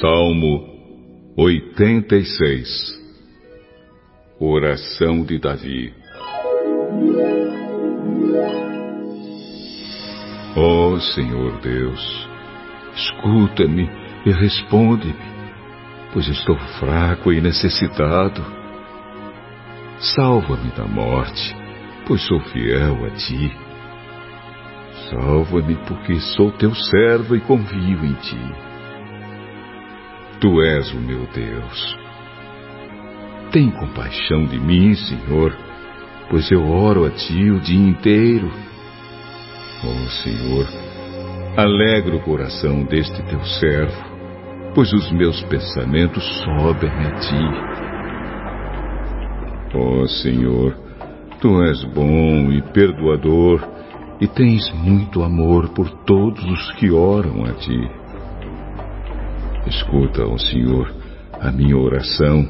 Salmo 86 Oração de Davi Ó oh, Senhor Deus, escuta-me e responde-me, pois estou fraco e necessitado. Salva-me da morte, pois sou fiel a ti. Salva-me, porque sou teu servo e confio em ti. Tu és o meu Deus. Tem compaixão de mim, Senhor, pois eu oro a ti o dia inteiro. Oh Senhor, alegra o coração deste teu servo, pois os meus pensamentos sobem a ti. Oh Senhor, tu és bom e perdoador e tens muito amor por todos os que oram a ti. Escuta, ó Senhor, a minha oração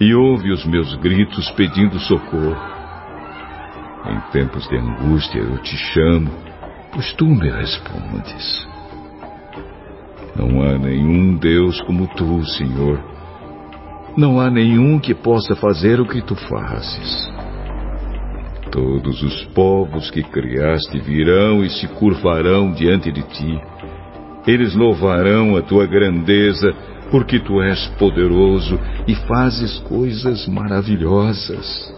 e ouve os meus gritos pedindo socorro. Em tempos de angústia eu te chamo, pois tu me respondes. Não há nenhum Deus como tu, Senhor. Não há nenhum que possa fazer o que tu fazes. Todos os povos que criaste virão e se curvarão diante de ti. Eles louvarão a tua grandeza, porque tu és poderoso e fazes coisas maravilhosas.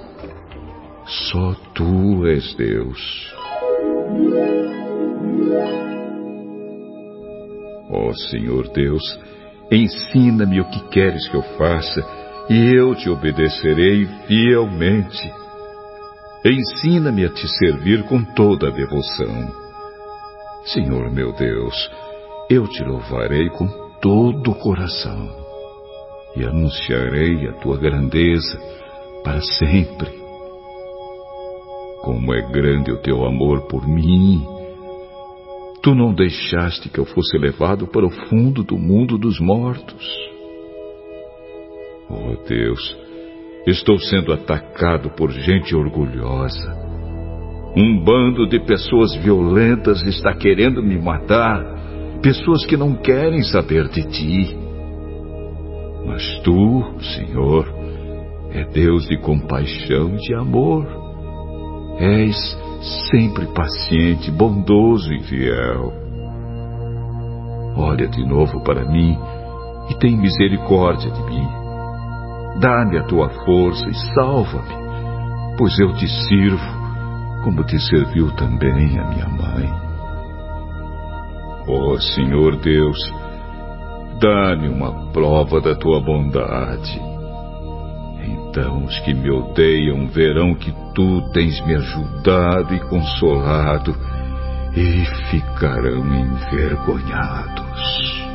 Só tu és Deus. Ó oh, Senhor Deus, ensina-me o que queres que eu faça, e eu te obedecerei fielmente. Ensina-me a te servir com toda a devoção. Senhor meu Deus, eu te louvarei com todo o coração e anunciarei a tua grandeza para sempre. Como é grande o teu amor por mim. Tu não deixaste que eu fosse levado para o fundo do mundo dos mortos. Oh Deus, estou sendo atacado por gente orgulhosa. Um bando de pessoas violentas está querendo me matar, pessoas que não querem saber de ti. Mas tu, Senhor, é Deus de compaixão e de amor. És sempre paciente, bondoso e fiel. Olha de novo para mim e tem misericórdia de mim. Dá-me a tua força e salva-me, pois eu te sirvo como te serviu também a minha mãe. Ó oh, Senhor Deus, dá-me uma prova da tua bondade então os que me odeiam verão que tu tens me ajudado e consolado e ficarão envergonhados.